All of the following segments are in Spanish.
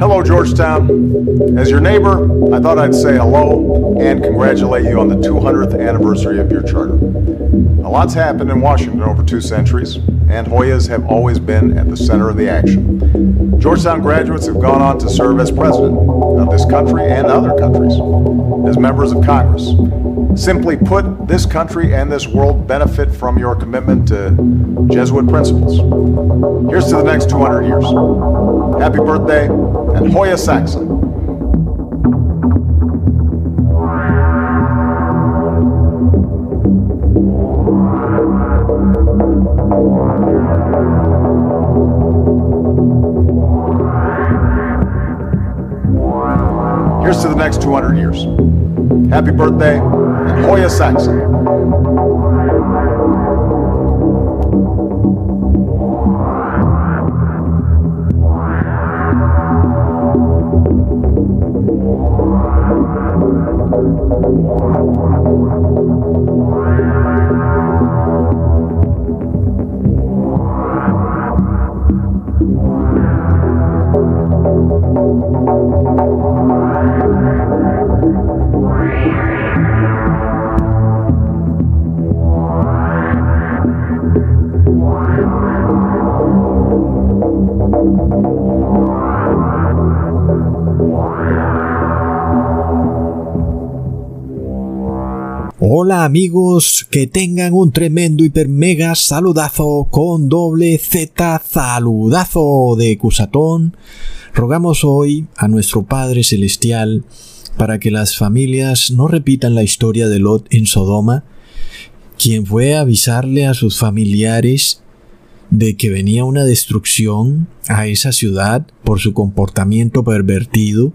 Hello, Georgetown. As your neighbor, I thought I'd say hello and congratulate you on the 200th anniversary of your charter. A lot's happened in Washington over two centuries, and Hoyas have always been at the center of the action. Georgetown graduates have gone on to serve as president of this country and other countries, as members of Congress. Simply put, this country and this world benefit from your commitment to Jesuit principles. Here's to the next 200 years. Happy birthday, and Hoya Saxon. Next 200 years. Happy birthday, and Hoya Saxon. Hola amigos, que tengan un tremendo hiper mega saludazo con doble Z saludazo de Cusatón. Rogamos hoy a nuestro Padre Celestial para que las familias no repitan la historia de Lot en Sodoma, quien fue a avisarle a sus familiares de que venía una destrucción a esa ciudad por su comportamiento pervertido,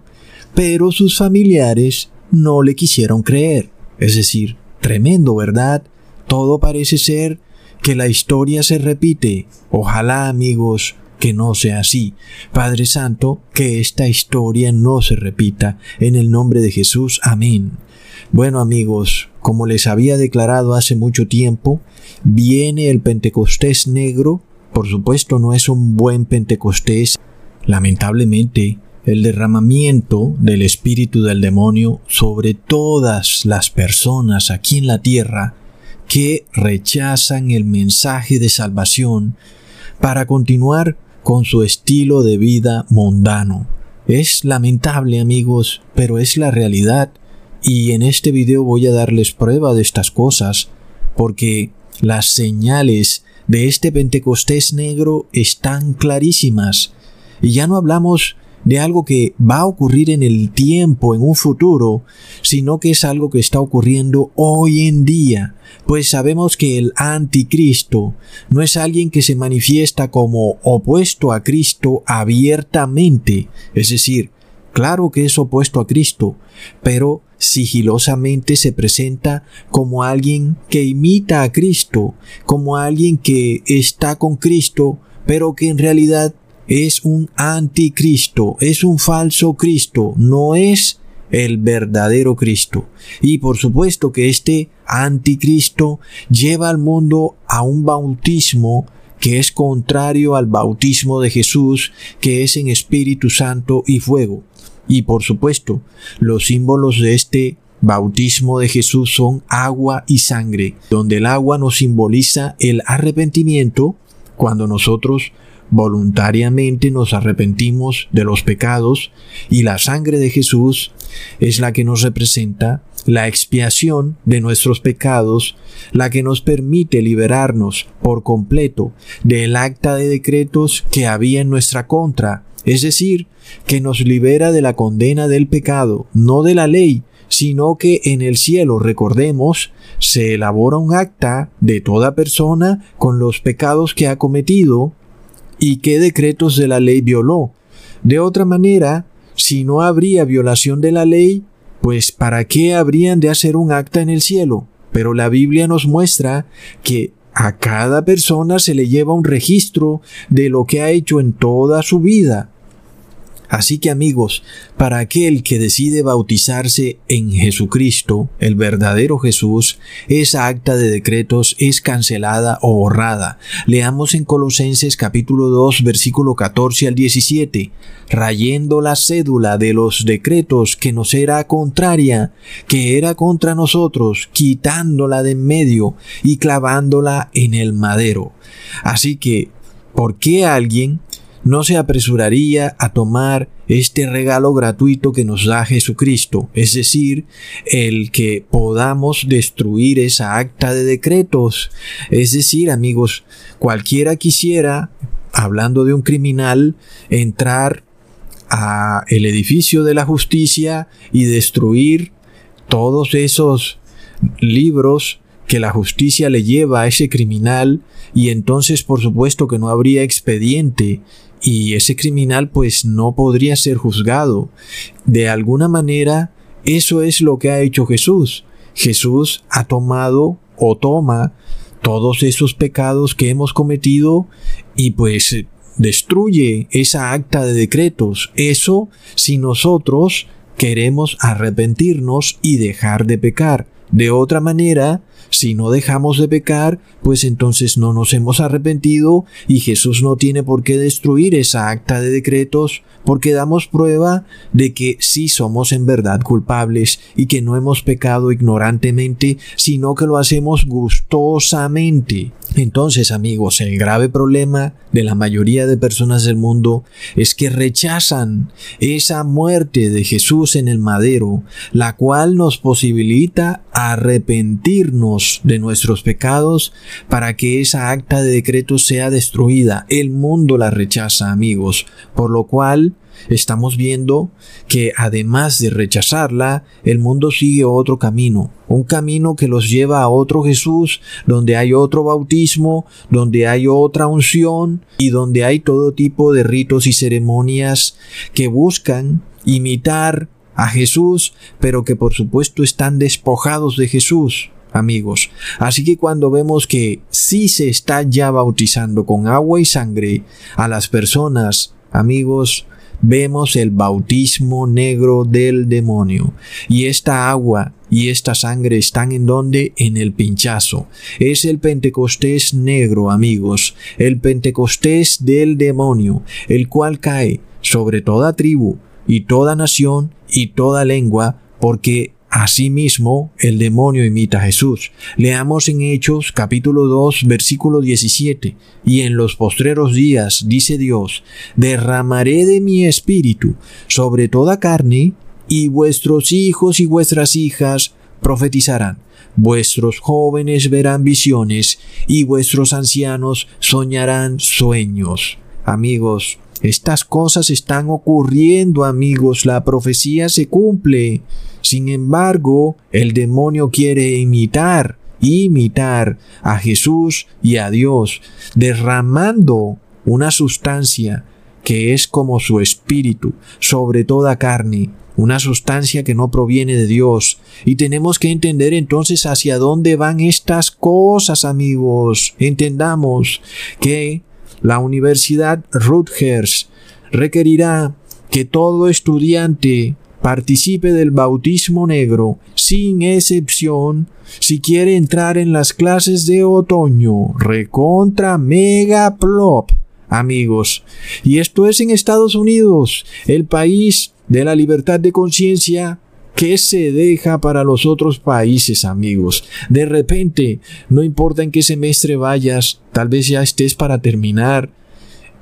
pero sus familiares no le quisieron creer. Es decir, Tremendo, ¿verdad? Todo parece ser que la historia se repite. Ojalá, amigos, que no sea así. Padre Santo, que esta historia no se repita. En el nombre de Jesús. Amén. Bueno, amigos, como les había declarado hace mucho tiempo, viene el Pentecostés negro. Por supuesto, no es un buen Pentecostés. Lamentablemente, el derramamiento del espíritu del demonio sobre todas las personas aquí en la tierra que rechazan el mensaje de salvación para continuar con su estilo de vida mundano. Es lamentable amigos, pero es la realidad y en este video voy a darles prueba de estas cosas porque las señales de este Pentecostés negro están clarísimas y ya no hablamos de algo que va a ocurrir en el tiempo, en un futuro, sino que es algo que está ocurriendo hoy en día, pues sabemos que el anticristo no es alguien que se manifiesta como opuesto a Cristo abiertamente, es decir, claro que es opuesto a Cristo, pero sigilosamente se presenta como alguien que imita a Cristo, como alguien que está con Cristo, pero que en realidad es un anticristo, es un falso Cristo, no es el verdadero Cristo. Y por supuesto que este anticristo lleva al mundo a un bautismo que es contrario al bautismo de Jesús, que es en Espíritu Santo y fuego. Y por supuesto, los símbolos de este bautismo de Jesús son agua y sangre, donde el agua nos simboliza el arrepentimiento cuando nosotros voluntariamente nos arrepentimos de los pecados y la sangre de Jesús es la que nos representa la expiación de nuestros pecados, la que nos permite liberarnos por completo del acta de decretos que había en nuestra contra, es decir, que nos libera de la condena del pecado, no de la ley, sino que en el cielo, recordemos, se elabora un acta de toda persona con los pecados que ha cometido y qué decretos de la ley violó. De otra manera, si no habría violación de la ley, pues ¿para qué habrían de hacer un acta en el cielo? Pero la Biblia nos muestra que a cada persona se le lleva un registro de lo que ha hecho en toda su vida. Así que amigos, para aquel que decide bautizarse en Jesucristo, el verdadero Jesús, esa acta de decretos es cancelada o borrada. Leamos en Colosenses capítulo 2 versículo 14 al 17, rayendo la cédula de los decretos que nos era contraria, que era contra nosotros, quitándola de en medio y clavándola en el madero. Así que, ¿por qué alguien no se apresuraría a tomar este regalo gratuito que nos da Jesucristo, es decir, el que podamos destruir esa acta de decretos. Es decir, amigos, cualquiera quisiera, hablando de un criminal, entrar a el edificio de la justicia y destruir todos esos libros que la justicia le lleva a ese criminal y entonces por supuesto que no habría expediente y ese criminal pues no podría ser juzgado. De alguna manera, eso es lo que ha hecho Jesús. Jesús ha tomado o toma todos esos pecados que hemos cometido y pues destruye esa acta de decretos. Eso si nosotros queremos arrepentirnos y dejar de pecar. De otra manera, si no dejamos de pecar, pues entonces no nos hemos arrepentido y Jesús no tiene por qué destruir esa acta de decretos porque damos prueba de que sí somos en verdad culpables y que no hemos pecado ignorantemente, sino que lo hacemos gustosamente. Entonces, amigos, el grave problema de la mayoría de personas del mundo es que rechazan esa muerte de Jesús en el madero, la cual nos posibilita arrepentirnos de nuestros pecados para que esa acta de decreto sea destruida. El mundo la rechaza, amigos, por lo cual estamos viendo que además de rechazarla, el mundo sigue otro camino, un camino que los lleva a otro Jesús, donde hay otro bautismo, donde hay otra unción y donde hay todo tipo de ritos y ceremonias que buscan imitar a Jesús, pero que por supuesto están despojados de Jesús amigos. Así que cuando vemos que sí se está ya bautizando con agua y sangre a las personas, amigos, vemos el bautismo negro del demonio. Y esta agua y esta sangre están en donde? En el pinchazo. Es el Pentecostés negro, amigos, el Pentecostés del demonio, el cual cae sobre toda tribu y toda nación y toda lengua, porque Asimismo, el demonio imita a Jesús. Leamos en Hechos capítulo 2 versículo 17. Y en los postreros días, dice Dios, derramaré de mi espíritu sobre toda carne, y vuestros hijos y vuestras hijas profetizarán. Vuestros jóvenes verán visiones, y vuestros ancianos soñarán sueños. Amigos, estas cosas están ocurriendo, amigos, la profecía se cumple. Sin embargo, el demonio quiere imitar, imitar a Jesús y a Dios, derramando una sustancia que es como su espíritu sobre toda carne, una sustancia que no proviene de Dios. Y tenemos que entender entonces hacia dónde van estas cosas, amigos. Entendamos que la Universidad Rutgers requerirá que todo estudiante participe del bautismo negro, sin excepción, si quiere entrar en las clases de otoño, recontra mega plop, amigos. Y esto es en Estados Unidos, el país de la libertad de conciencia que se deja para los otros países, amigos. De repente, no importa en qué semestre vayas, tal vez ya estés para terminar,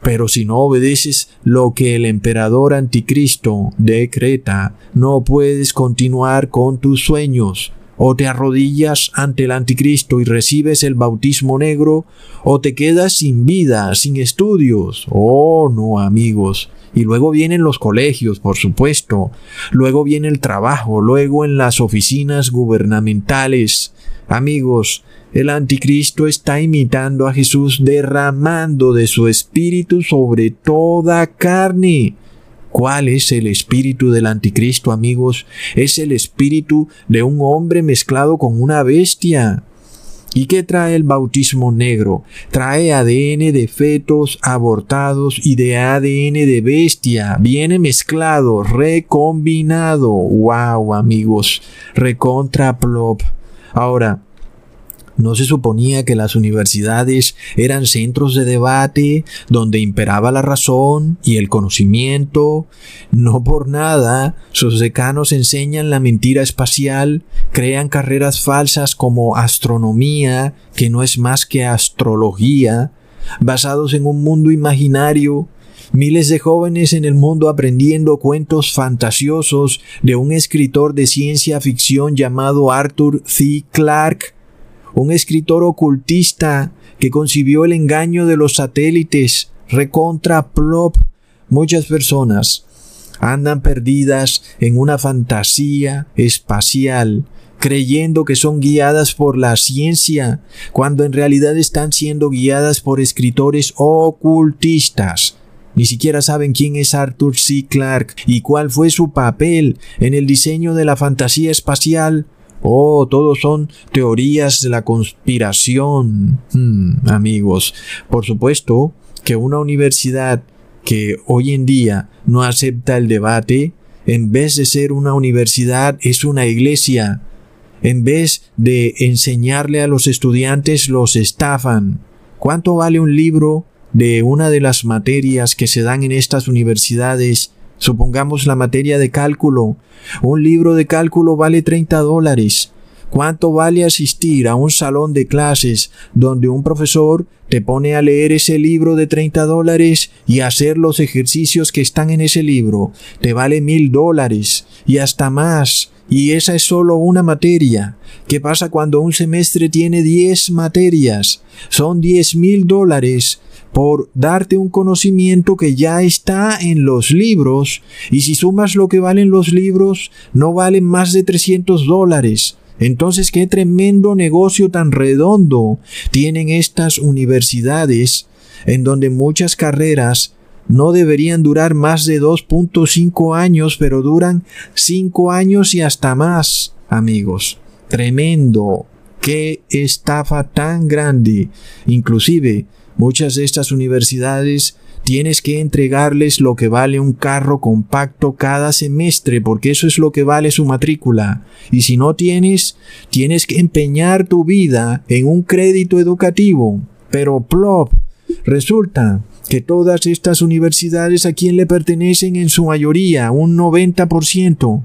pero si no obedeces lo que el emperador anticristo decreta, no puedes continuar con tus sueños. O te arrodillas ante el anticristo y recibes el bautismo negro, o te quedas sin vida, sin estudios. Oh, no, amigos. Y luego vienen los colegios, por supuesto. Luego viene el trabajo, luego en las oficinas gubernamentales. Amigos, el anticristo está imitando a Jesús derramando de su espíritu sobre toda carne. ¿Cuál es el espíritu del anticristo, amigos? Es el espíritu de un hombre mezclado con una bestia. ¿Y qué trae el bautismo negro? Trae ADN de fetos abortados y de ADN de bestia. Viene mezclado, recombinado. ¡Wow, amigos! Recontra plop. Ahora, ¿No se suponía que las universidades eran centros de debate donde imperaba la razón y el conocimiento? No por nada, sus decanos enseñan la mentira espacial, crean carreras falsas como astronomía, que no es más que astrología, basados en un mundo imaginario, miles de jóvenes en el mundo aprendiendo cuentos fantasiosos de un escritor de ciencia ficción llamado Arthur C. Clarke, un escritor ocultista que concibió el engaño de los satélites, recontra plop. Muchas personas andan perdidas en una fantasía espacial, creyendo que son guiadas por la ciencia, cuando en realidad están siendo guiadas por escritores ocultistas. Ni siquiera saben quién es Arthur C. Clarke y cuál fue su papel en el diseño de la fantasía espacial Oh, todos son teorías de la conspiración. Hmm, amigos, por supuesto que una universidad que hoy en día no acepta el debate, en vez de ser una universidad, es una iglesia. En vez de enseñarle a los estudiantes, los estafan. ¿Cuánto vale un libro de una de las materias que se dan en estas universidades Supongamos la materia de cálculo. Un libro de cálculo vale 30 dólares. ¿Cuánto vale asistir a un salón de clases donde un profesor te pone a leer ese libro de 30 dólares y hacer los ejercicios que están en ese libro? Te vale mil dólares y hasta más. Y esa es solo una materia. ¿Qué pasa cuando un semestre tiene 10 materias? Son 10 mil dólares por darte un conocimiento que ya está en los libros, y si sumas lo que valen los libros, no valen más de 300 dólares. Entonces, qué tremendo negocio tan redondo tienen estas universidades, en donde muchas carreras no deberían durar más de 2.5 años, pero duran 5 años y hasta más, amigos. Tremendo. Qué estafa tan grande. Inclusive, Muchas de estas universidades tienes que entregarles lo que vale un carro compacto cada semestre, porque eso es lo que vale su matrícula. Y si no tienes, tienes que empeñar tu vida en un crédito educativo. Pero plop, resulta que todas estas universidades a quien le pertenecen en su mayoría, un 90%,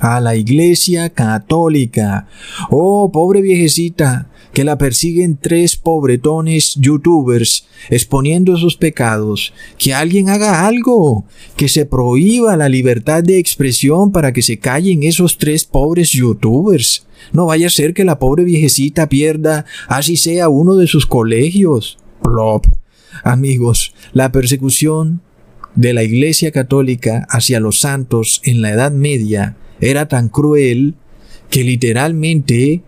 a la Iglesia Católica. Oh, pobre viejecita, que la persiguen tres pobretones youtubers exponiendo sus pecados, que alguien haga algo, que se prohíba la libertad de expresión para que se callen esos tres pobres youtubers. No vaya a ser que la pobre viejecita pierda, así sea uno de sus colegios. Plop. Amigos, la persecución de la Iglesia Católica hacia los santos en la Edad Media era tan cruel que literalmente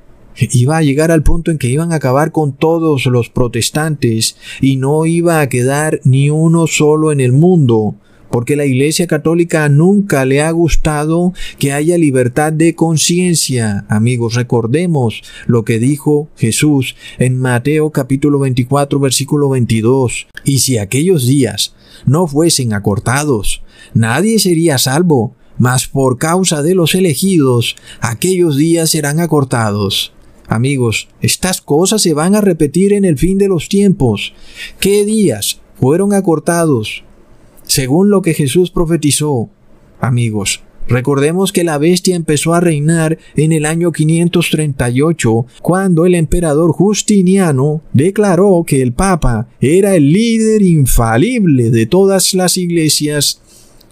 iba a llegar al punto en que iban a acabar con todos los protestantes y no iba a quedar ni uno solo en el mundo, porque la Iglesia Católica nunca le ha gustado que haya libertad de conciencia. Amigos, recordemos lo que dijo Jesús en Mateo capítulo 24 versículo 22. Y si aquellos días no fuesen acortados, nadie sería salvo, mas por causa de los elegidos, aquellos días serán acortados. Amigos, estas cosas se van a repetir en el fin de los tiempos. ¿Qué días fueron acortados? Según lo que Jesús profetizó. Amigos, recordemos que la bestia empezó a reinar en el año 538, cuando el emperador Justiniano declaró que el Papa era el líder infalible de todas las iglesias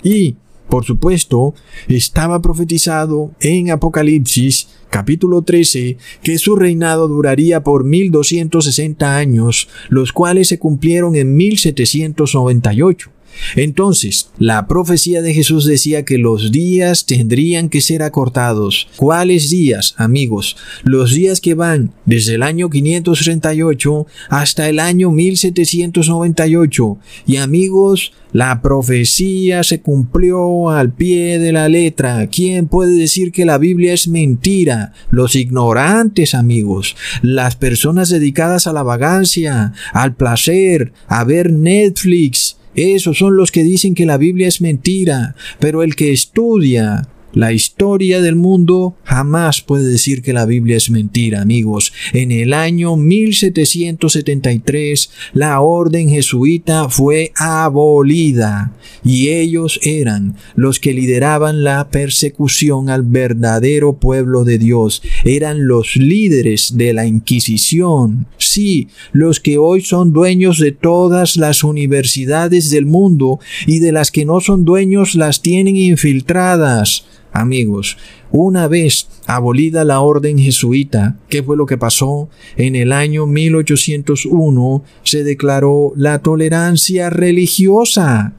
y por supuesto, estaba profetizado en Apocalipsis capítulo 13 que su reinado duraría por 1260 años, los cuales se cumplieron en 1798. Entonces, la profecía de Jesús decía que los días tendrían que ser acortados. ¿Cuáles días, amigos? Los días que van desde el año 538 hasta el año 1798. Y amigos, la profecía se cumplió al pie de la letra. ¿Quién puede decir que la Biblia es mentira? Los ignorantes, amigos. Las personas dedicadas a la vagancia, al placer, a ver Netflix, esos son los que dicen que la Biblia es mentira, pero el que estudia la historia del mundo jamás puede decir que la Biblia es mentira, amigos. En el año 1773 la orden jesuita fue abolida y ellos eran los que lideraban la persecución al verdadero pueblo de Dios. Eran los líderes de la Inquisición. Sí, los que hoy son dueños de todas las universidades del mundo y de las que no son dueños las tienen infiltradas. Amigos, una vez abolida la orden jesuita, ¿qué fue lo que pasó? En el año 1801 se declaró la tolerancia religiosa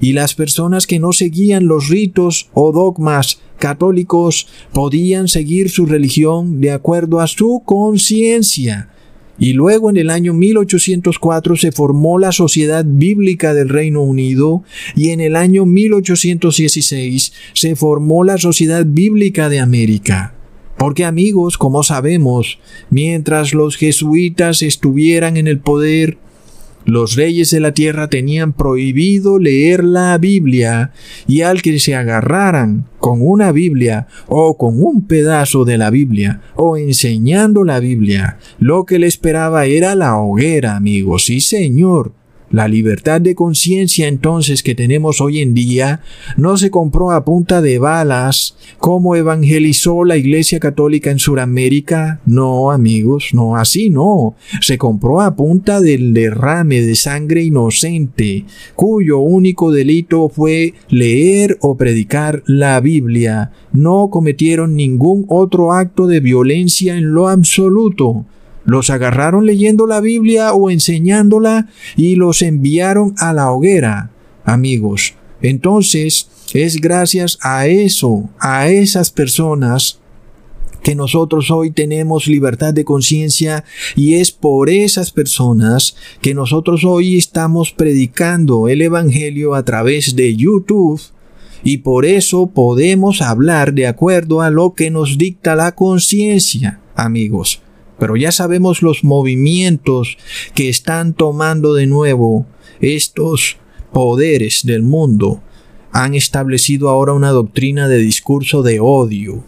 y las personas que no seguían los ritos o dogmas católicos podían seguir su religión de acuerdo a su conciencia. Y luego en el año 1804 se formó la Sociedad Bíblica del Reino Unido y en el año 1816 se formó la Sociedad Bíblica de América. Porque amigos, como sabemos, mientras los jesuitas estuvieran en el poder, los reyes de la tierra tenían prohibido leer la Biblia y al que se agarraran con una Biblia o con un pedazo de la Biblia o enseñando la Biblia, lo que le esperaba era la hoguera, amigos. Sí, señor. La libertad de conciencia entonces que tenemos hoy en día no se compró a punta de balas como evangelizó la Iglesia Católica en Sudamérica. No, amigos, no, así no. Se compró a punta del derrame de sangre inocente, cuyo único delito fue leer o predicar la Biblia. No cometieron ningún otro acto de violencia en lo absoluto. Los agarraron leyendo la Biblia o enseñándola y los enviaron a la hoguera. Amigos, entonces es gracias a eso, a esas personas, que nosotros hoy tenemos libertad de conciencia y es por esas personas que nosotros hoy estamos predicando el Evangelio a través de YouTube y por eso podemos hablar de acuerdo a lo que nos dicta la conciencia, amigos. Pero ya sabemos los movimientos que están tomando de nuevo estos poderes del mundo. Han establecido ahora una doctrina de discurso de odio.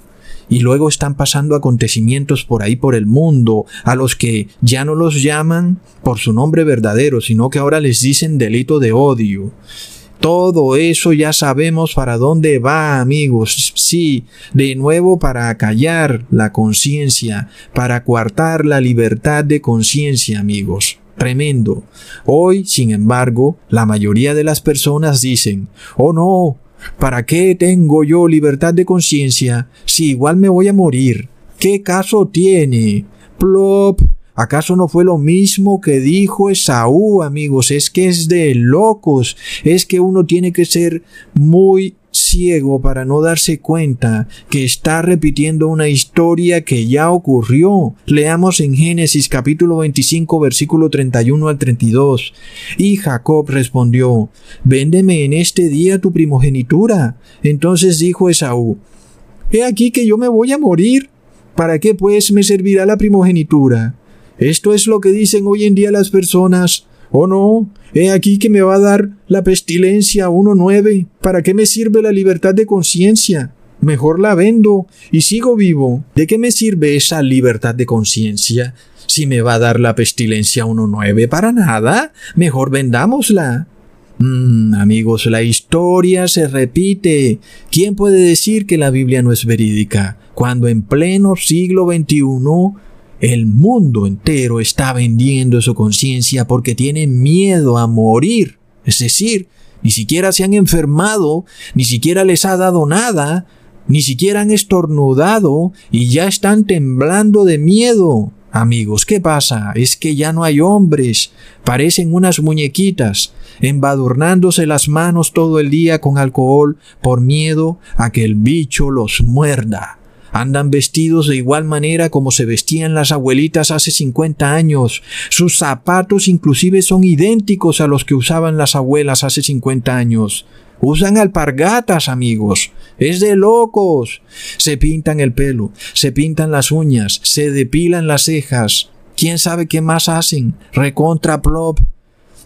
Y luego están pasando acontecimientos por ahí por el mundo, a los que ya no los llaman por su nombre verdadero, sino que ahora les dicen delito de odio. Todo eso ya sabemos para dónde va, amigos. Sí, de nuevo para acallar la conciencia, para coartar la libertad de conciencia, amigos. Tremendo. Hoy, sin embargo, la mayoría de las personas dicen, oh no, ¿para qué tengo yo libertad de conciencia si igual me voy a morir? ¿Qué caso tiene? Plop, ¿Acaso no fue lo mismo que dijo Esaú, amigos? Es que es de locos. Es que uno tiene que ser muy ciego para no darse cuenta que está repitiendo una historia que ya ocurrió. Leamos en Génesis capítulo 25 versículo 31 al 32. Y Jacob respondió, Véndeme en este día tu primogenitura. Entonces dijo Esaú, He aquí que yo me voy a morir. ¿Para qué pues me servirá la primogenitura? Esto es lo que dicen hoy en día las personas. Oh no, he aquí que me va a dar la pestilencia 1.9. ¿Para qué me sirve la libertad de conciencia? Mejor la vendo y sigo vivo. ¿De qué me sirve esa libertad de conciencia? Si me va a dar la pestilencia 1.9 para nada, mejor vendámosla. Mm, amigos, la historia se repite. ¿Quién puede decir que la Biblia no es verídica? Cuando en pleno siglo XXI el mundo entero está vendiendo su conciencia porque tienen miedo a morir. Es decir, ni siquiera se han enfermado, ni siquiera les ha dado nada, ni siquiera han estornudado y ya están temblando de miedo. Amigos, ¿qué pasa? Es que ya no hay hombres. Parecen unas muñequitas, embadurnándose las manos todo el día con alcohol por miedo a que el bicho los muerda. Andan vestidos de igual manera como se vestían las abuelitas hace 50 años. Sus zapatos inclusive son idénticos a los que usaban las abuelas hace 50 años. Usan alpargatas, amigos. Es de locos. Se pintan el pelo, se pintan las uñas, se depilan las cejas. ¿Quién sabe qué más hacen? Recontra plop.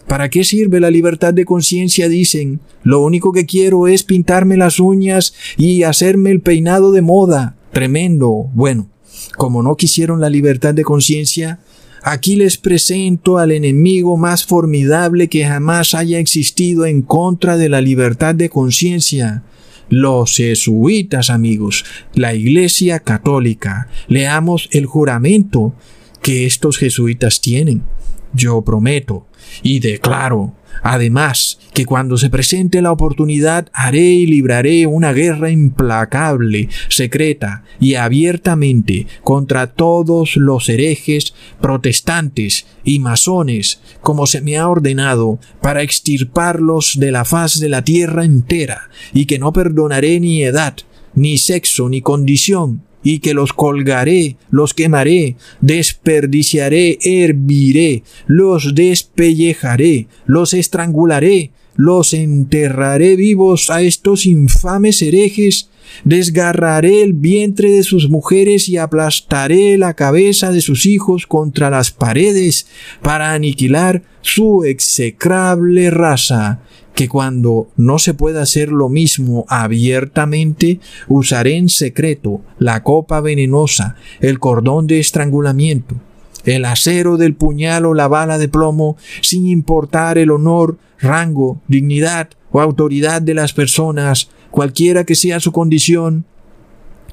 ¿Para qué sirve la libertad de conciencia? Dicen. Lo único que quiero es pintarme las uñas y hacerme el peinado de moda. Tremendo. Bueno, como no quisieron la libertad de conciencia, Aquí les presento al enemigo más formidable que jamás haya existido en contra de la libertad de conciencia. Los jesuitas, amigos, la Iglesia Católica. Leamos el juramento que estos jesuitas tienen. Yo prometo y declaro Además, que cuando se presente la oportunidad haré y libraré una guerra implacable, secreta y abiertamente contra todos los herejes, protestantes y masones, como se me ha ordenado, para extirparlos de la faz de la tierra entera, y que no perdonaré ni edad, ni sexo, ni condición, y que los colgaré, los quemaré, desperdiciaré, herviré, los despellejaré, los estrangularé, los enterraré vivos a estos infames herejes, desgarraré el vientre de sus mujeres y aplastaré la cabeza de sus hijos contra las paredes para aniquilar su execrable raza que cuando no se pueda hacer lo mismo abiertamente, usaré en secreto la copa venenosa, el cordón de estrangulamiento, el acero del puñal o la bala de plomo, sin importar el honor, rango, dignidad o autoridad de las personas, cualquiera que sea su condición,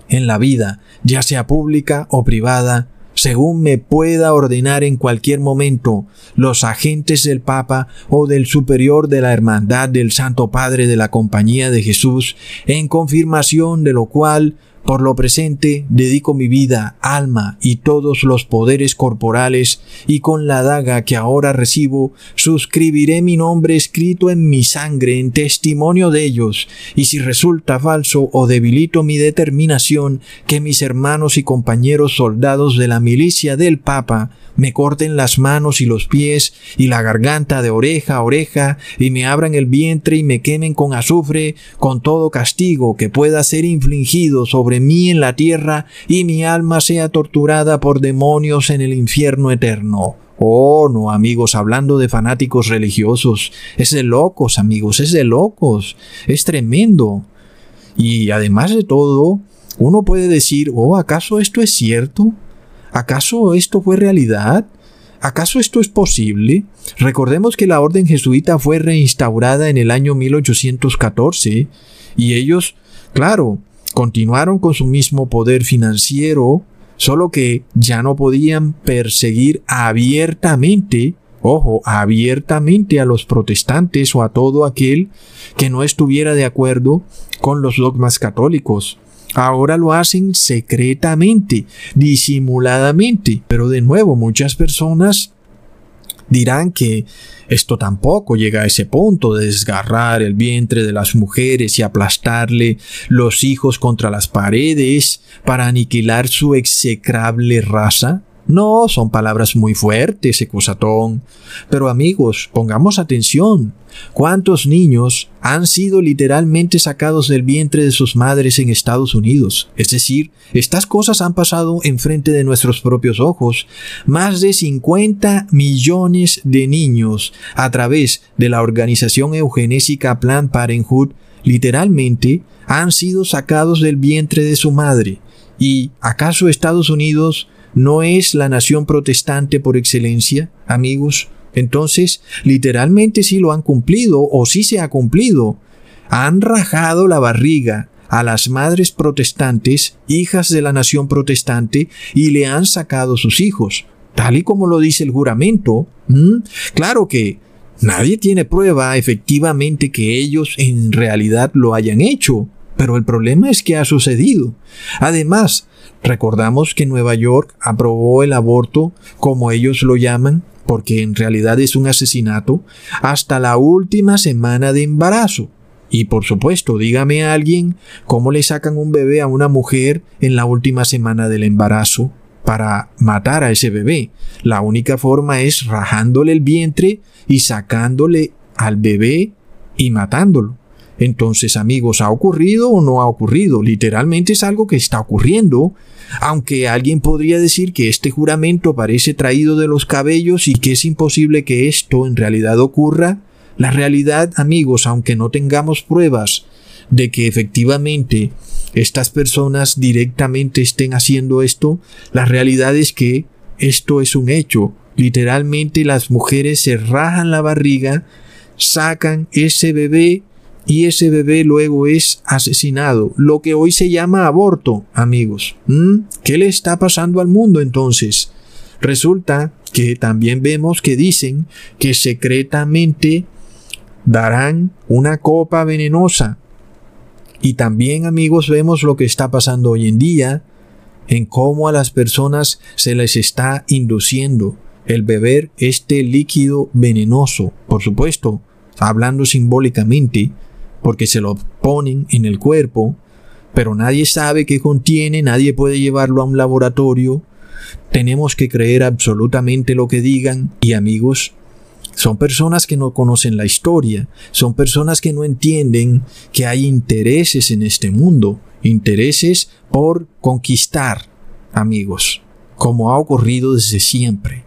en la vida, ya sea pública o privada, según me pueda ordenar en cualquier momento los agentes del Papa o del Superior de la Hermandad del Santo Padre de la Compañía de Jesús, en confirmación de lo cual por lo presente dedico mi vida, alma y todos los poderes corporales, y con la daga que ahora recibo, suscribiré mi nombre escrito en mi sangre en testimonio de ellos, y si resulta falso o debilito mi determinación, que mis hermanos y compañeros soldados de la milicia del Papa me corten las manos y los pies y la garganta de oreja a oreja y me abran el vientre y me quemen con azufre, con todo castigo que pueda ser infligido sobre mí en la tierra y mi alma sea torturada por demonios en el infierno eterno. Oh, no, amigos, hablando de fanáticos religiosos. Es de locos, amigos, es de locos. Es tremendo. Y además de todo, uno puede decir, oh, ¿acaso esto es cierto? ¿Acaso esto fue realidad? ¿Acaso esto es posible? Recordemos que la orden jesuita fue reinstaurada en el año 1814 y ellos, claro, continuaron con su mismo poder financiero, solo que ya no podían perseguir abiertamente, ojo, abiertamente a los protestantes o a todo aquel que no estuviera de acuerdo con los dogmas católicos. Ahora lo hacen secretamente, disimuladamente. Pero de nuevo, muchas personas dirán que esto tampoco llega a ese punto de desgarrar el vientre de las mujeres y aplastarle los hijos contra las paredes para aniquilar su execrable raza. No, son palabras muy fuertes, Ecusatón. Pero amigos, pongamos atención. ¿Cuántos niños han sido literalmente sacados del vientre de sus madres en Estados Unidos? Es decir, estas cosas han pasado enfrente de nuestros propios ojos. Más de 50 millones de niños a través de la organización eugenésica Planned Parenthood literalmente han sido sacados del vientre de su madre. ¿Y acaso Estados Unidos no es la nación protestante por excelencia, amigos? Entonces, literalmente sí lo han cumplido o sí se ha cumplido. Han rajado la barriga a las madres protestantes, hijas de la nación protestante, y le han sacado sus hijos, tal y como lo dice el juramento. Claro que nadie tiene prueba efectivamente que ellos en realidad lo hayan hecho, pero el problema es que ha sucedido. Además, Recordamos que Nueva York aprobó el aborto, como ellos lo llaman, porque en realidad es un asesinato, hasta la última semana de embarazo. Y por supuesto, dígame a alguien cómo le sacan un bebé a una mujer en la última semana del embarazo para matar a ese bebé. La única forma es rajándole el vientre y sacándole al bebé y matándolo. Entonces, amigos, ¿ha ocurrido o no ha ocurrido? Literalmente es algo que está ocurriendo. Aunque alguien podría decir que este juramento parece traído de los cabellos y que es imposible que esto en realidad ocurra, la realidad, amigos, aunque no tengamos pruebas de que efectivamente estas personas directamente estén haciendo esto, la realidad es que esto es un hecho. Literalmente las mujeres se rajan la barriga, sacan ese bebé y ese bebé luego es asesinado, lo que hoy se llama aborto, amigos. ¿Mm? ¿Qué le está pasando al mundo entonces? Resulta que también vemos que dicen que secretamente darán una copa venenosa. Y también amigos vemos lo que está pasando hoy en día, en cómo a las personas se les está induciendo el beber este líquido venenoso. Por supuesto, hablando simbólicamente, porque se lo ponen en el cuerpo, pero nadie sabe qué contiene, nadie puede llevarlo a un laboratorio. Tenemos que creer absolutamente lo que digan y amigos, son personas que no conocen la historia, son personas que no entienden que hay intereses en este mundo, intereses por conquistar, amigos, como ha ocurrido desde siempre.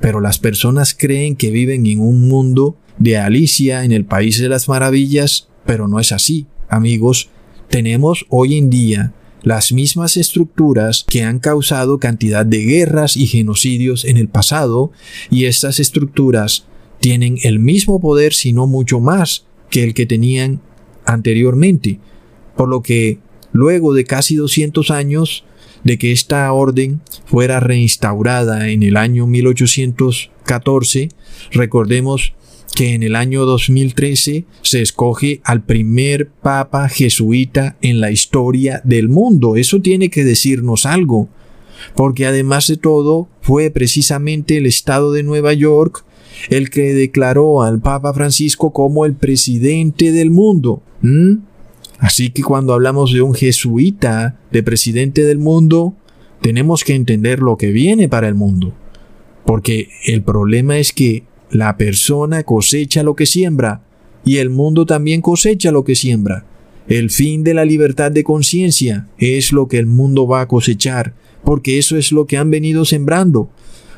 Pero las personas creen que viven en un mundo de Alicia en el País de las Maravillas pero no es así, amigos. Tenemos hoy en día las mismas estructuras que han causado cantidad de guerras y genocidios en el pasado, y estas estructuras tienen el mismo poder, si no mucho más, que el que tenían anteriormente. Por lo que, luego de casi 200 años de que esta orden fuera reinstaurada en el año 1814, recordemos que en el año 2013 se escoge al primer papa jesuita en la historia del mundo. Eso tiene que decirnos algo, porque además de todo fue precisamente el estado de Nueva York el que declaró al Papa Francisco como el presidente del mundo. Así que cuando hablamos de un jesuita de presidente del mundo, tenemos que entender lo que viene para el mundo. Porque el problema es que la persona cosecha lo que siembra y el mundo también cosecha lo que siembra. El fin de la libertad de conciencia es lo que el mundo va a cosechar, porque eso es lo que han venido sembrando.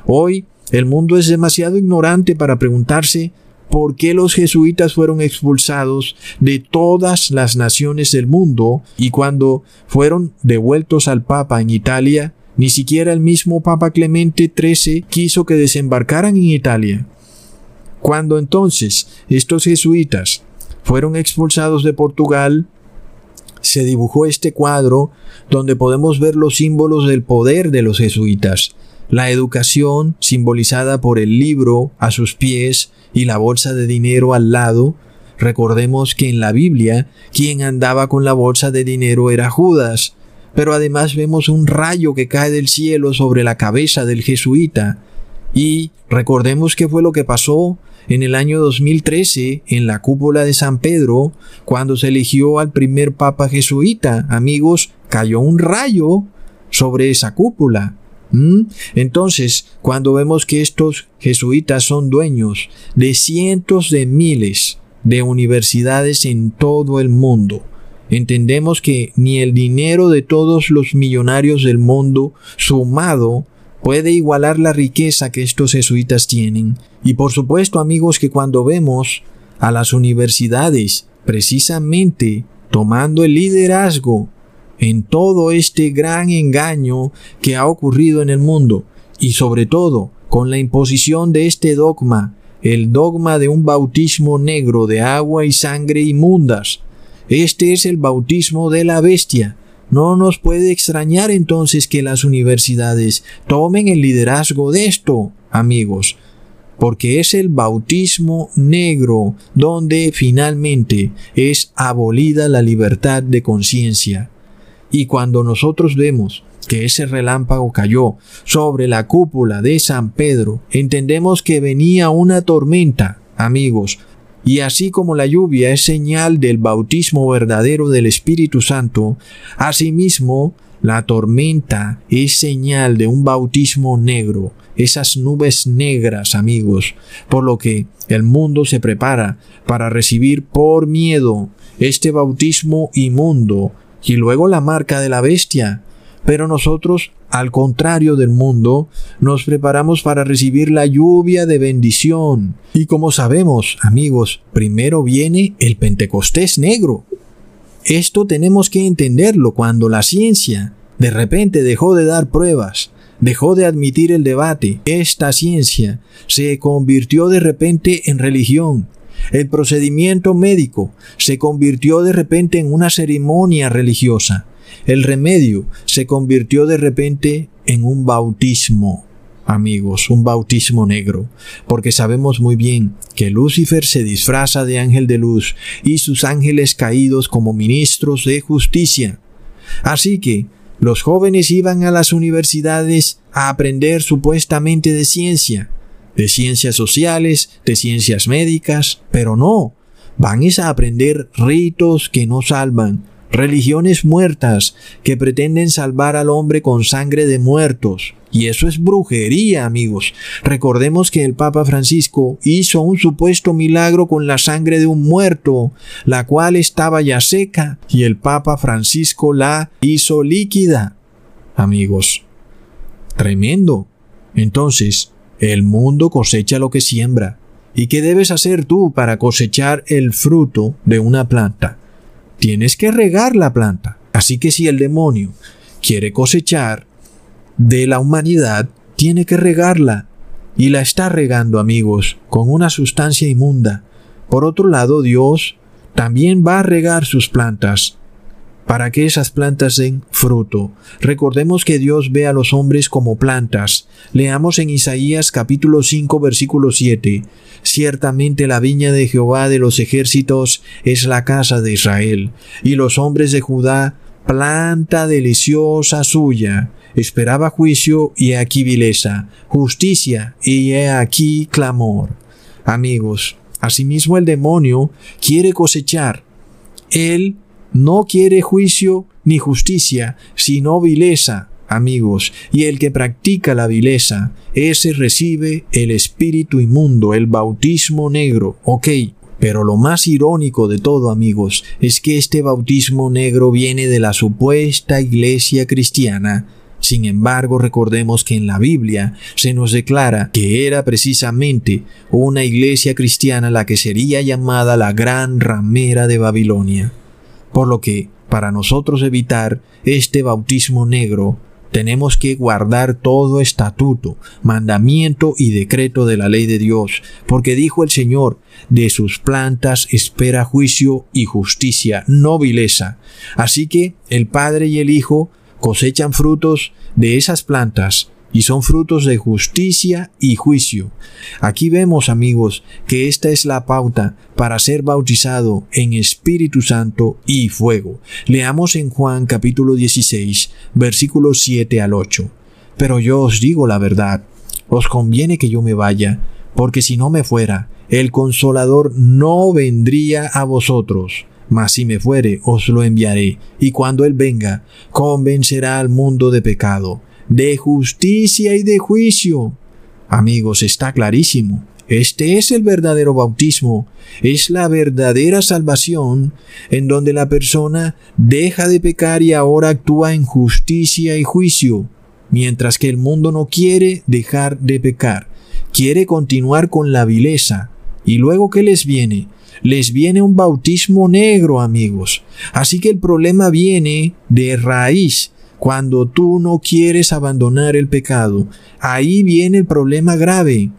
Hoy el mundo es demasiado ignorante para preguntarse por qué los jesuitas fueron expulsados de todas las naciones del mundo y cuando fueron devueltos al Papa en Italia, ni siquiera el mismo Papa Clemente XIII quiso que desembarcaran en Italia. Cuando entonces estos jesuitas fueron expulsados de Portugal, se dibujó este cuadro donde podemos ver los símbolos del poder de los jesuitas. La educación, simbolizada por el libro a sus pies y la bolsa de dinero al lado, recordemos que en la Biblia quien andaba con la bolsa de dinero era Judas, pero además vemos un rayo que cae del cielo sobre la cabeza del jesuita, y recordemos qué fue lo que pasó en el año 2013 en la cúpula de San Pedro, cuando se eligió al primer papa jesuita. Amigos, cayó un rayo sobre esa cúpula. ¿Mm? Entonces, cuando vemos que estos jesuitas son dueños de cientos de miles de universidades en todo el mundo, entendemos que ni el dinero de todos los millonarios del mundo sumado puede igualar la riqueza que estos jesuitas tienen. Y por supuesto, amigos, que cuando vemos a las universidades precisamente tomando el liderazgo en todo este gran engaño que ha ocurrido en el mundo, y sobre todo con la imposición de este dogma, el dogma de un bautismo negro de agua y sangre inmundas. Este es el bautismo de la bestia, no nos puede extrañar entonces que las universidades tomen el liderazgo de esto, amigos, porque es el bautismo negro donde finalmente es abolida la libertad de conciencia. Y cuando nosotros vemos que ese relámpago cayó sobre la cúpula de San Pedro, entendemos que venía una tormenta, amigos, y así como la lluvia es señal del bautismo verdadero del Espíritu Santo, asimismo la tormenta es señal de un bautismo negro, esas nubes negras, amigos, por lo que el mundo se prepara para recibir por miedo este bautismo inmundo y luego la marca de la bestia. Pero nosotros, al contrario del mundo, nos preparamos para recibir la lluvia de bendición. Y como sabemos, amigos, primero viene el Pentecostés negro. Esto tenemos que entenderlo cuando la ciencia de repente dejó de dar pruebas, dejó de admitir el debate. Esta ciencia se convirtió de repente en religión. El procedimiento médico se convirtió de repente en una ceremonia religiosa. El remedio se convirtió de repente en un bautismo, amigos, un bautismo negro, porque sabemos muy bien que Lucifer se disfraza de ángel de luz y sus ángeles caídos como ministros de justicia. Así que los jóvenes iban a las universidades a aprender supuestamente de ciencia, de ciencias sociales, de ciencias médicas, pero no, van a aprender ritos que no salvan, religiones muertas que pretenden salvar al hombre con sangre de muertos. Y eso es brujería, amigos. Recordemos que el Papa Francisco hizo un supuesto milagro con la sangre de un muerto, la cual estaba ya seca, y el Papa Francisco la hizo líquida. Amigos, tremendo. Entonces, el mundo cosecha lo que siembra. ¿Y qué debes hacer tú para cosechar el fruto de una planta? Tienes que regar la planta. Así que si el demonio quiere cosechar de la humanidad, tiene que regarla. Y la está regando, amigos, con una sustancia inmunda. Por otro lado, Dios también va a regar sus plantas para que esas plantas den fruto. Recordemos que Dios ve a los hombres como plantas. Leamos en Isaías capítulo 5 versículo 7. Ciertamente la viña de Jehová de los ejércitos es la casa de Israel, y los hombres de Judá planta deliciosa suya. Esperaba juicio y aquí vileza, justicia y he aquí clamor. Amigos, asimismo el demonio quiere cosechar. Él no quiere juicio ni justicia, sino vileza, amigos, y el que practica la vileza, ese recibe el espíritu inmundo, el bautismo negro, ok. Pero lo más irónico de todo, amigos, es que este bautismo negro viene de la supuesta iglesia cristiana. Sin embargo, recordemos que en la Biblia se nos declara que era precisamente una iglesia cristiana la que sería llamada la gran ramera de Babilonia. Por lo que, para nosotros evitar este bautismo negro, tenemos que guardar todo estatuto, mandamiento y decreto de la ley de Dios, porque dijo el Señor, de sus plantas espera juicio y justicia, no vileza. Así que el Padre y el Hijo cosechan frutos de esas plantas, y son frutos de justicia y juicio. Aquí vemos, amigos, que esta es la pauta para ser bautizado en Espíritu Santo y fuego. Leamos en Juan capítulo 16, versículos 7 al 8. Pero yo os digo la verdad, os conviene que yo me vaya, porque si no me fuera, el consolador no vendría a vosotros. Mas si me fuere, os lo enviaré, y cuando él venga, convencerá al mundo de pecado, de justicia y de juicio. Amigos, está clarísimo. Este es el verdadero bautismo, es la verdadera salvación en donde la persona deja de pecar y ahora actúa en justicia y juicio, mientras que el mundo no quiere dejar de pecar, quiere continuar con la vileza. ¿Y luego qué les viene? Les viene un bautismo negro, amigos. Así que el problema viene de raíz cuando tú no quieres abandonar el pecado, ahí viene el problema grave.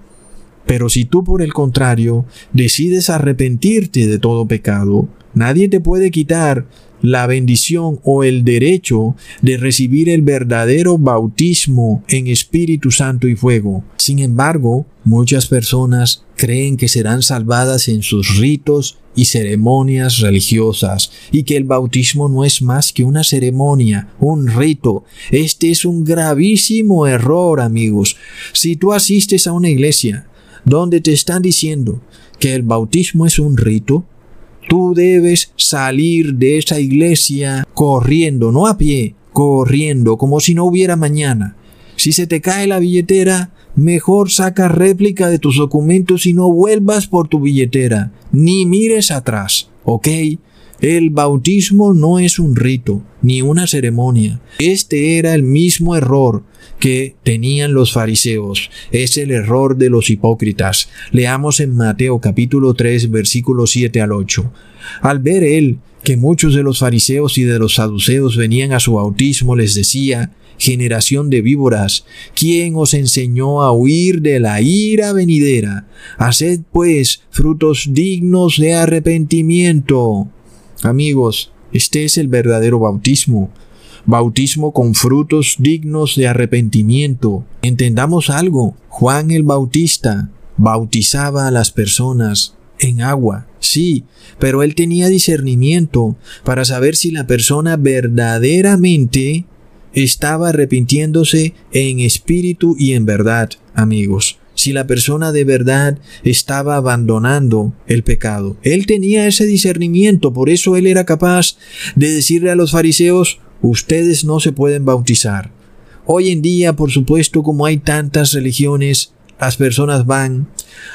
Pero si tú por el contrario decides arrepentirte de todo pecado, nadie te puede quitar la bendición o el derecho de recibir el verdadero bautismo en Espíritu Santo y fuego. Sin embargo, muchas personas creen que serán salvadas en sus ritos y ceremonias religiosas y que el bautismo no es más que una ceremonia, un rito. Este es un gravísimo error, amigos. Si tú asistes a una iglesia donde te están diciendo que el bautismo es un rito, tú debes salir de esa iglesia corriendo, no a pie, corriendo, como si no hubiera mañana. Si se te cae la billetera, mejor saca réplica de tus documentos y no vuelvas por tu billetera, ni mires atrás, ¿ok? El bautismo no es un rito, ni una ceremonia. Este era el mismo error que tenían los fariseos. Es el error de los hipócritas. Leamos en Mateo capítulo 3 versículo 7 al 8. Al ver él que muchos de los fariseos y de los saduceos venían a su bautismo, les decía, generación de víboras, ¿quién os enseñó a huir de la ira venidera? Haced pues frutos dignos de arrepentimiento. Amigos, este es el verdadero bautismo. Bautismo con frutos dignos de arrepentimiento. Entendamos algo. Juan el Bautista bautizaba a las personas en agua, sí, pero él tenía discernimiento para saber si la persona verdaderamente estaba arrepintiéndose en espíritu y en verdad, amigos. Si la persona de verdad estaba abandonando el pecado. Él tenía ese discernimiento, por eso él era capaz de decirle a los fariseos, ustedes no se pueden bautizar. Hoy en día, por supuesto, como hay tantas religiones, las personas van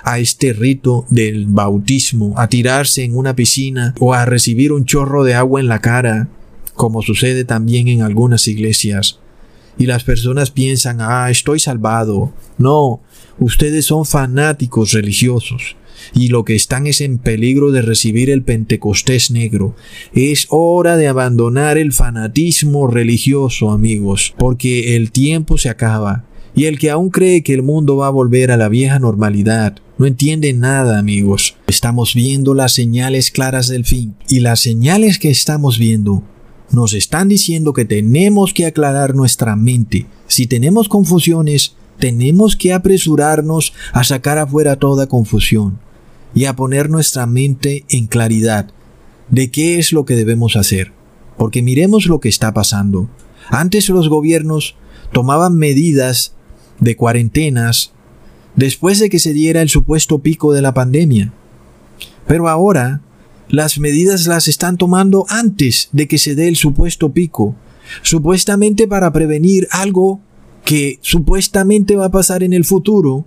a este rito del bautismo, a tirarse en una piscina o a recibir un chorro de agua en la cara como sucede también en algunas iglesias. Y las personas piensan, ah, estoy salvado. No, ustedes son fanáticos religiosos y lo que están es en peligro de recibir el Pentecostés negro. Es hora de abandonar el fanatismo religioso, amigos, porque el tiempo se acaba. Y el que aún cree que el mundo va a volver a la vieja normalidad, no entiende nada, amigos. Estamos viendo las señales claras del fin. Y las señales que estamos viendo nos están diciendo que tenemos que aclarar nuestra mente. Si tenemos confusiones, tenemos que apresurarnos a sacar afuera toda confusión y a poner nuestra mente en claridad de qué es lo que debemos hacer. Porque miremos lo que está pasando. Antes los gobiernos tomaban medidas de cuarentenas después de que se diera el supuesto pico de la pandemia. Pero ahora las medidas las están tomando antes de que se dé el supuesto pico, supuestamente para prevenir algo que supuestamente va a pasar en el futuro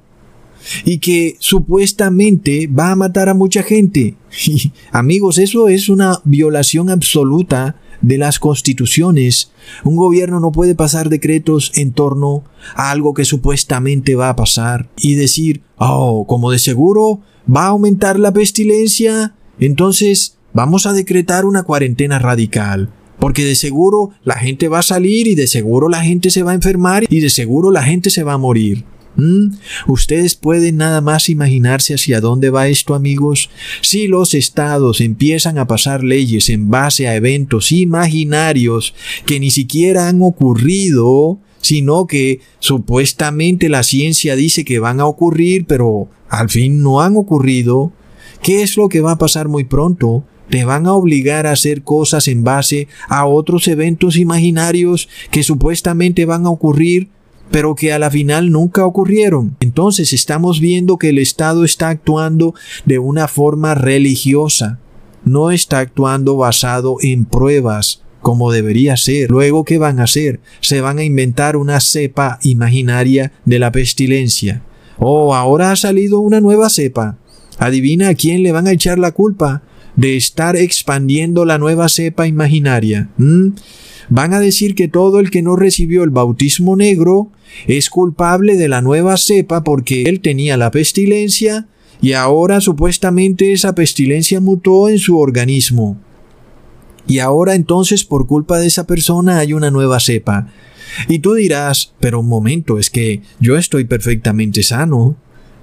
y que supuestamente va a matar a mucha gente. Y, amigos, eso es una violación absoluta de las constituciones. Un gobierno no puede pasar decretos en torno a algo que supuestamente va a pasar y decir, oh, como de seguro va a aumentar la pestilencia, entonces, vamos a decretar una cuarentena radical. Porque de seguro la gente va a salir y de seguro la gente se va a enfermar y de seguro la gente se va a morir. ¿Mm? Ustedes pueden nada más imaginarse hacia dónde va esto, amigos. Si los estados empiezan a pasar leyes en base a eventos imaginarios que ni siquiera han ocurrido, sino que supuestamente la ciencia dice que van a ocurrir, pero al fin no han ocurrido, ¿Qué es lo que va a pasar muy pronto? Te van a obligar a hacer cosas en base a otros eventos imaginarios que supuestamente van a ocurrir, pero que a la final nunca ocurrieron. Entonces estamos viendo que el Estado está actuando de una forma religiosa, no está actuando basado en pruebas como debería ser. Luego, ¿qué van a hacer? Se van a inventar una cepa imaginaria de la pestilencia. Oh, ahora ha salido una nueva cepa. Adivina a quién le van a echar la culpa de estar expandiendo la nueva cepa imaginaria. Van a decir que todo el que no recibió el bautismo negro es culpable de la nueva cepa porque él tenía la pestilencia y ahora supuestamente esa pestilencia mutó en su organismo. Y ahora entonces por culpa de esa persona hay una nueva cepa. Y tú dirás, pero un momento, es que yo estoy perfectamente sano.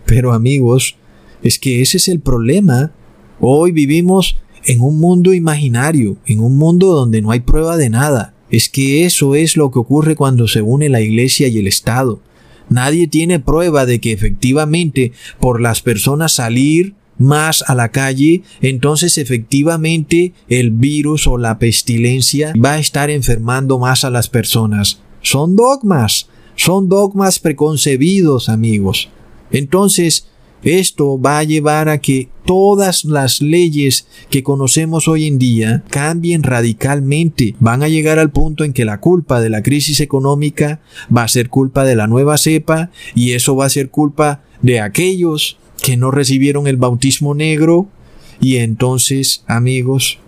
Pero amigos, es que ese es el problema. Hoy vivimos en un mundo imaginario, en un mundo donde no hay prueba de nada. Es que eso es lo que ocurre cuando se une la iglesia y el Estado. Nadie tiene prueba de que efectivamente por las personas salir más a la calle, entonces efectivamente el virus o la pestilencia va a estar enfermando más a las personas. Son dogmas, son dogmas preconcebidos, amigos. Entonces, esto va a llevar a que todas las leyes que conocemos hoy en día cambien radicalmente. Van a llegar al punto en que la culpa de la crisis económica va a ser culpa de la nueva cepa y eso va a ser culpa de aquellos que no recibieron el bautismo negro y entonces, amigos,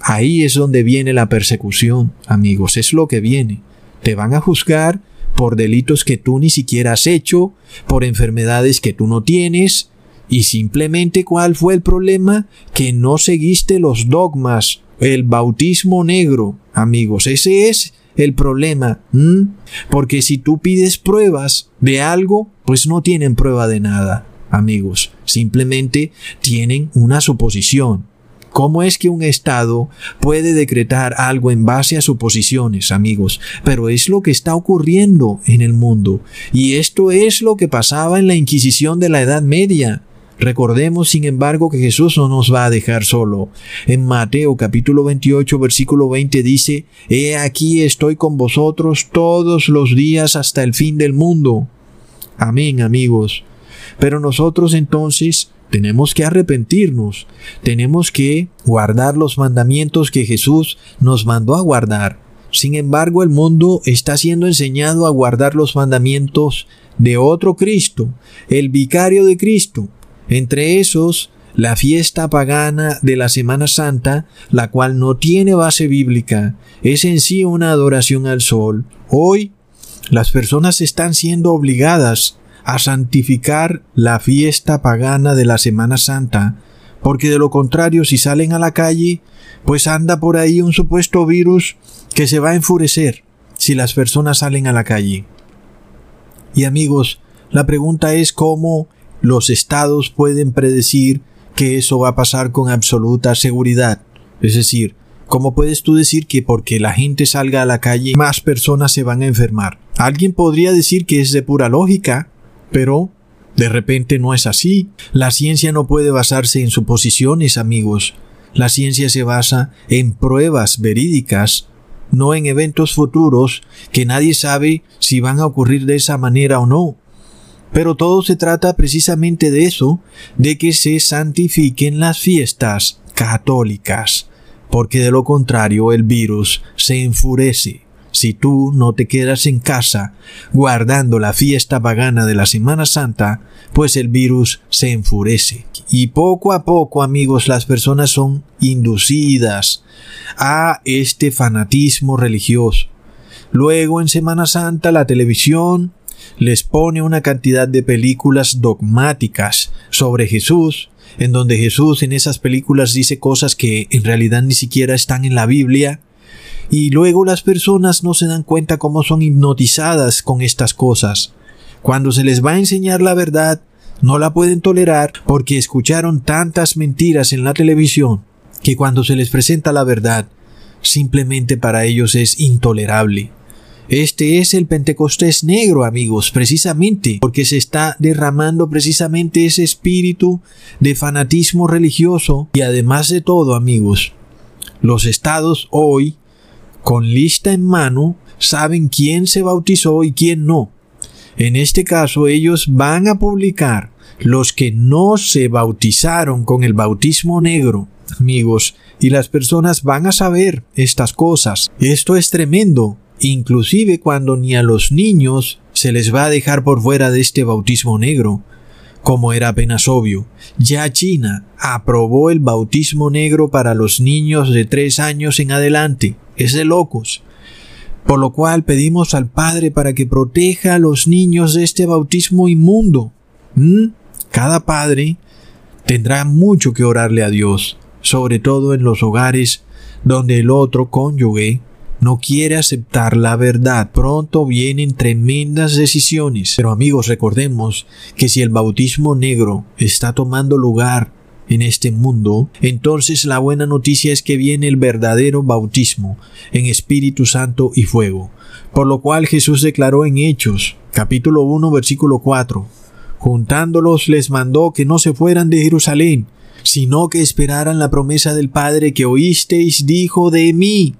ahí es donde viene la persecución, amigos, es lo que viene. Te van a juzgar por delitos que tú ni siquiera has hecho, por enfermedades que tú no tienes, y simplemente cuál fue el problema? Que no seguiste los dogmas, el bautismo negro, amigos, ese es el problema. Porque si tú pides pruebas de algo, pues no tienen prueba de nada, amigos, simplemente tienen una suposición. ¿Cómo es que un Estado puede decretar algo en base a suposiciones, amigos? Pero es lo que está ocurriendo en el mundo. Y esto es lo que pasaba en la Inquisición de la Edad Media. Recordemos, sin embargo, que Jesús no nos va a dejar solo. En Mateo capítulo 28 versículo 20 dice, He aquí estoy con vosotros todos los días hasta el fin del mundo. Amén, amigos. Pero nosotros entonces tenemos que arrepentirnos, tenemos que guardar los mandamientos que Jesús nos mandó a guardar. Sin embargo, el mundo está siendo enseñado a guardar los mandamientos de otro Cristo, el vicario de Cristo. Entre esos, la fiesta pagana de la Semana Santa, la cual no tiene base bíblica, es en sí una adoración al sol. Hoy, las personas están siendo obligadas a santificar la fiesta pagana de la Semana Santa, porque de lo contrario si salen a la calle, pues anda por ahí un supuesto virus que se va a enfurecer si las personas salen a la calle. Y amigos, la pregunta es cómo los estados pueden predecir que eso va a pasar con absoluta seguridad. Es decir, ¿cómo puedes tú decir que porque la gente salga a la calle más personas se van a enfermar? Alguien podría decir que es de pura lógica, pero de repente no es así. La ciencia no puede basarse en suposiciones, amigos. La ciencia se basa en pruebas verídicas, no en eventos futuros que nadie sabe si van a ocurrir de esa manera o no. Pero todo se trata precisamente de eso, de que se santifiquen las fiestas católicas, porque de lo contrario el virus se enfurece. Si tú no te quedas en casa guardando la fiesta pagana de la Semana Santa, pues el virus se enfurece. Y poco a poco, amigos, las personas son inducidas a este fanatismo religioso. Luego en Semana Santa la televisión les pone una cantidad de películas dogmáticas sobre Jesús, en donde Jesús en esas películas dice cosas que en realidad ni siquiera están en la Biblia, y luego las personas no se dan cuenta cómo son hipnotizadas con estas cosas. Cuando se les va a enseñar la verdad, no la pueden tolerar porque escucharon tantas mentiras en la televisión que cuando se les presenta la verdad, simplemente para ellos es intolerable. Este es el Pentecostés negro, amigos, precisamente porque se está derramando precisamente ese espíritu de fanatismo religioso y además de todo, amigos, los estados hoy con lista en mano, saben quién se bautizó y quién no. En este caso ellos van a publicar los que no se bautizaron con el bautismo negro, amigos, y las personas van a saber estas cosas. Esto es tremendo, inclusive cuando ni a los niños se les va a dejar por fuera de este bautismo negro. Como era apenas obvio, ya China aprobó el bautismo negro para los niños de tres años en adelante. Es de locos. Por lo cual pedimos al Padre para que proteja a los niños de este bautismo inmundo. ¿Mm? Cada padre tendrá mucho que orarle a Dios, sobre todo en los hogares donde el otro cónyuge no quiere aceptar la verdad. Pronto vienen tremendas decisiones. Pero amigos, recordemos que si el bautismo negro está tomando lugar en este mundo, entonces la buena noticia es que viene el verdadero bautismo en Espíritu Santo y fuego, por lo cual Jesús declaró en Hechos, capítulo 1, versículo 4, juntándolos les mandó que no se fueran de Jerusalén, sino que esperaran la promesa del Padre que oísteis dijo de mí.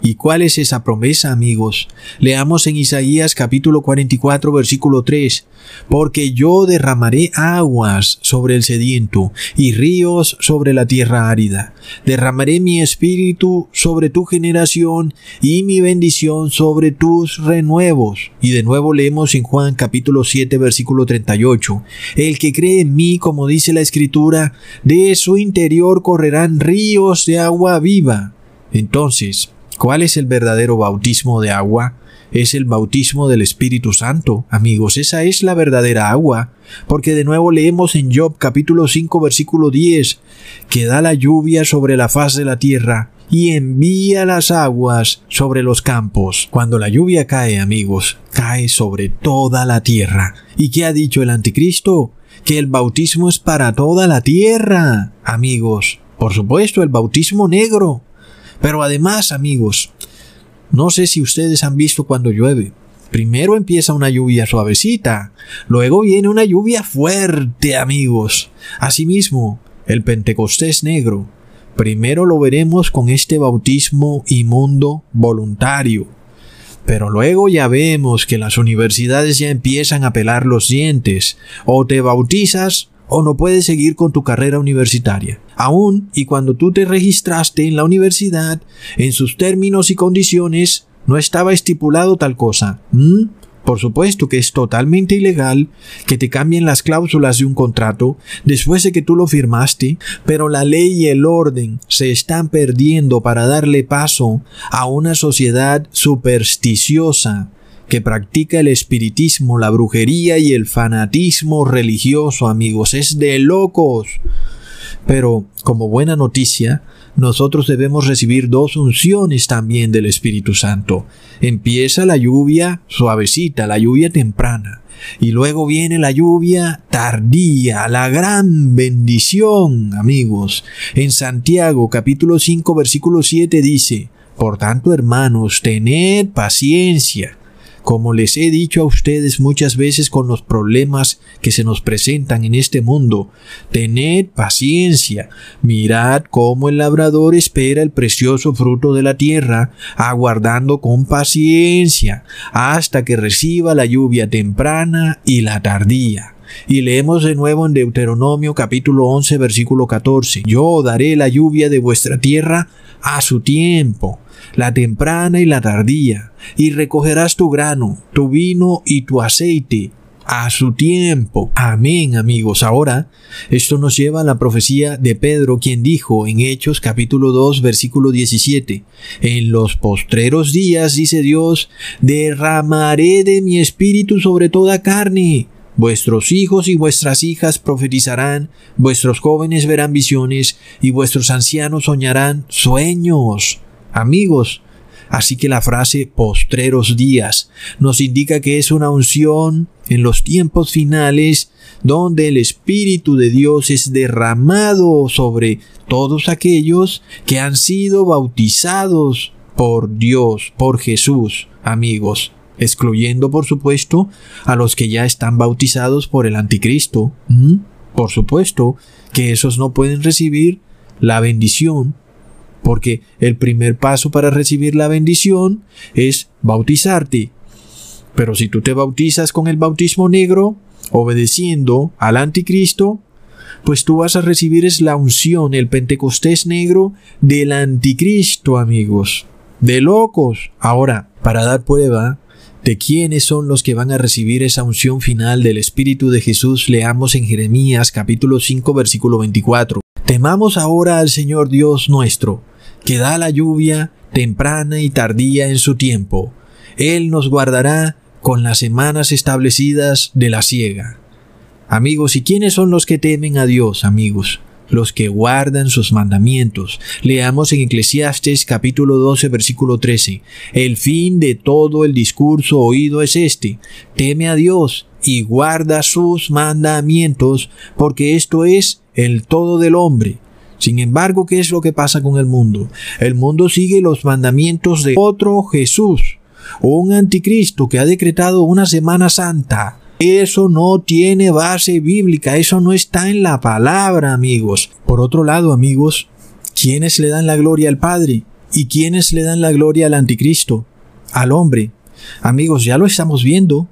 ¿Y cuál es esa promesa, amigos? Leamos en Isaías capítulo 44 versículo 3. Porque yo derramaré aguas sobre el sediento y ríos sobre la tierra árida. Derramaré mi espíritu sobre tu generación y mi bendición sobre tus renuevos. Y de nuevo leemos en Juan capítulo 7 versículo 38. El que cree en mí, como dice la escritura, de su interior correrán ríos de agua viva. Entonces, ¿Cuál es el verdadero bautismo de agua? Es el bautismo del Espíritu Santo, amigos, esa es la verdadera agua, porque de nuevo leemos en Job capítulo 5 versículo 10, que da la lluvia sobre la faz de la tierra y envía las aguas sobre los campos. Cuando la lluvia cae, amigos, cae sobre toda la tierra. ¿Y qué ha dicho el anticristo? Que el bautismo es para toda la tierra, amigos. Por supuesto, el bautismo negro, pero además, amigos, no sé si ustedes han visto cuando llueve. Primero empieza una lluvia suavecita, luego viene una lluvia fuerte, amigos. Asimismo, el Pentecostés negro. Primero lo veremos con este bautismo inmundo voluntario. Pero luego ya vemos que las universidades ya empiezan a pelar los dientes. O te bautizas o no puedes seguir con tu carrera universitaria. Aún y cuando tú te registraste en la universidad, en sus términos y condiciones, no estaba estipulado tal cosa. Por supuesto que es totalmente ilegal que te cambien las cláusulas de un contrato después de que tú lo firmaste, pero la ley y el orden se están perdiendo para darle paso a una sociedad supersticiosa que practica el espiritismo, la brujería y el fanatismo religioso, amigos. Es de locos. Pero, como buena noticia, nosotros debemos recibir dos unciones también del Espíritu Santo. Empieza la lluvia suavecita, la lluvia temprana, y luego viene la lluvia tardía, la gran bendición, amigos. En Santiago capítulo 5 versículo 7 dice, Por tanto, hermanos, tened paciencia como les he dicho a ustedes muchas veces con los problemas que se nos presentan en este mundo, tened paciencia, mirad cómo el labrador espera el precioso fruto de la tierra, aguardando con paciencia hasta que reciba la lluvia temprana y la tardía. Y leemos de nuevo en Deuteronomio capítulo 11 versículo 14, Yo daré la lluvia de vuestra tierra a su tiempo, la temprana y la tardía, y recogerás tu grano, tu vino y tu aceite a su tiempo. Amén, amigos. Ahora, esto nos lleva a la profecía de Pedro, quien dijo en Hechos capítulo 2, versículo 17, En los postreros días, dice Dios, derramaré de mi espíritu sobre toda carne. Vuestros hijos y vuestras hijas profetizarán, vuestros jóvenes verán visiones y vuestros ancianos soñarán sueños. Amigos, así que la frase postreros días nos indica que es una unción en los tiempos finales donde el Espíritu de Dios es derramado sobre todos aquellos que han sido bautizados por Dios, por Jesús, amigos, excluyendo por supuesto a los que ya están bautizados por el anticristo. Por supuesto que esos no pueden recibir la bendición porque el primer paso para recibir la bendición es bautizarte. Pero si tú te bautizas con el bautismo negro, obedeciendo al anticristo, pues tú vas a recibir es la unción, el Pentecostés negro del anticristo, amigos. De locos. Ahora, para dar prueba de quiénes son los que van a recibir esa unción final del Espíritu de Jesús, leamos en Jeremías capítulo 5 versículo 24. Temamos ahora al Señor Dios nuestro, que da la lluvia temprana y tardía en su tiempo. Él nos guardará con las semanas establecidas de la siega. Amigos, ¿y quiénes son los que temen a Dios, amigos? Los que guardan sus mandamientos. Leamos en Eclesiastes capítulo 12 versículo 13. El fin de todo el discurso oído es este. Teme a Dios y guarda sus mandamientos, porque esto es el todo del hombre. Sin embargo, ¿qué es lo que pasa con el mundo? El mundo sigue los mandamientos de otro Jesús, un anticristo que ha decretado una Semana Santa. Eso no tiene base bíblica, eso no está en la palabra, amigos. Por otro lado, amigos, ¿quiénes le dan la gloria al Padre? ¿Y quiénes le dan la gloria al anticristo? Al hombre. Amigos, ya lo estamos viendo.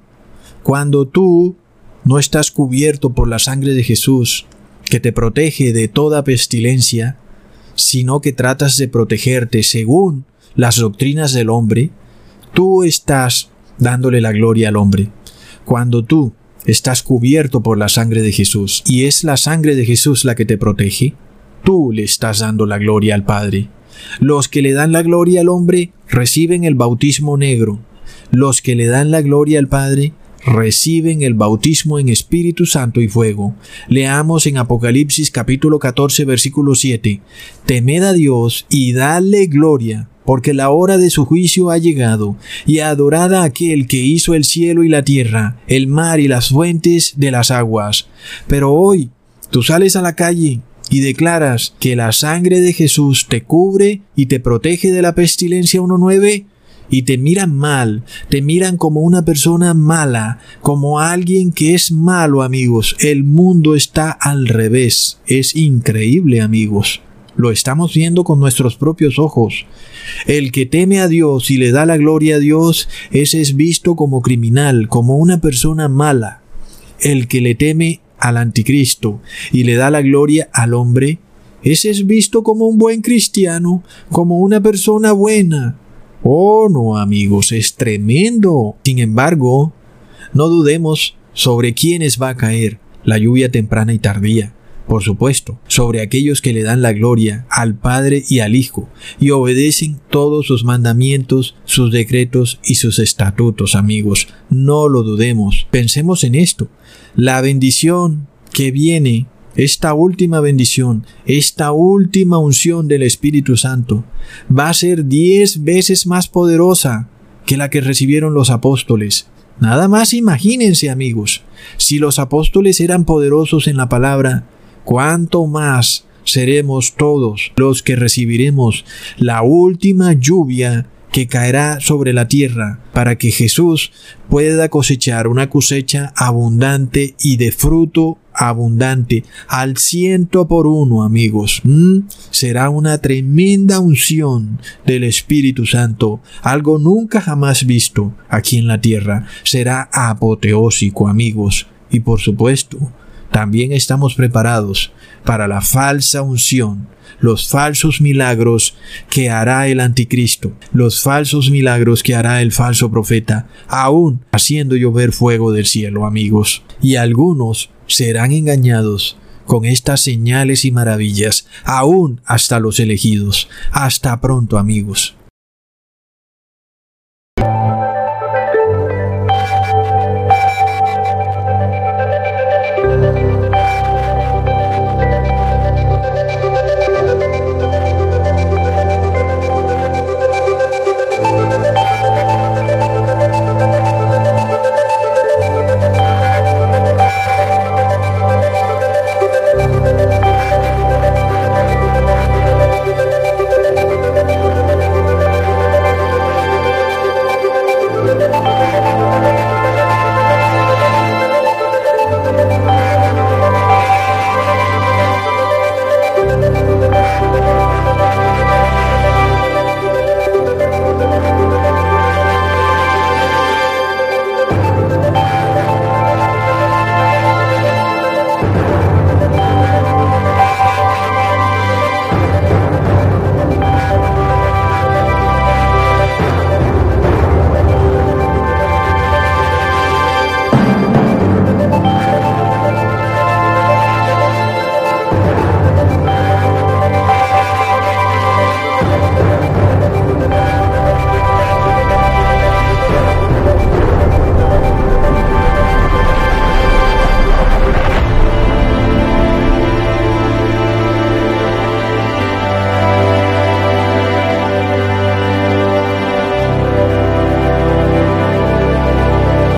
Cuando tú no estás cubierto por la sangre de Jesús, que te protege de toda pestilencia, sino que tratas de protegerte según las doctrinas del hombre, tú estás dándole la gloria al hombre. Cuando tú estás cubierto por la sangre de Jesús y es la sangre de Jesús la que te protege, tú le estás dando la gloria al Padre. Los que le dan la gloria al hombre reciben el bautismo negro. Los que le dan la gloria al Padre reciben el bautismo en Espíritu Santo y fuego. Leamos en Apocalipsis capítulo 14 versículo 7. Temed a Dios y dale gloria, porque la hora de su juicio ha llegado, y adorad a aquel que hizo el cielo y la tierra, el mar y las fuentes de las aguas. Pero hoy tú sales a la calle y declaras que la sangre de Jesús te cubre y te protege de la pestilencia 19, y te miran mal, te miran como una persona mala, como alguien que es malo, amigos. El mundo está al revés. Es increíble, amigos. Lo estamos viendo con nuestros propios ojos. El que teme a Dios y le da la gloria a Dios, ese es visto como criminal, como una persona mala. El que le teme al anticristo y le da la gloria al hombre, ese es visto como un buen cristiano, como una persona buena. Oh, no, amigos, es tremendo. Sin embargo, no dudemos sobre quiénes va a caer la lluvia temprana y tardía. Por supuesto, sobre aquellos que le dan la gloria al Padre y al Hijo y obedecen todos sus mandamientos, sus decretos y sus estatutos, amigos. No lo dudemos. Pensemos en esto. La bendición que viene esta última bendición, esta última unción del Espíritu Santo, va a ser diez veces más poderosa que la que recibieron los apóstoles. Nada más imagínense amigos, si los apóstoles eran poderosos en la palabra, cuánto más seremos todos los que recibiremos la última lluvia que caerá sobre la tierra para que Jesús pueda cosechar una cosecha abundante y de fruto abundante al ciento por uno, amigos. Será una tremenda unción del Espíritu Santo, algo nunca jamás visto aquí en la tierra. Será apoteósico, amigos. Y por supuesto, también estamos preparados para la falsa unción los falsos milagros que hará el anticristo, los falsos milagros que hará el falso profeta, aún haciendo llover fuego del cielo, amigos. Y algunos serán engañados con estas señales y maravillas, aún hasta los elegidos. Hasta pronto, amigos.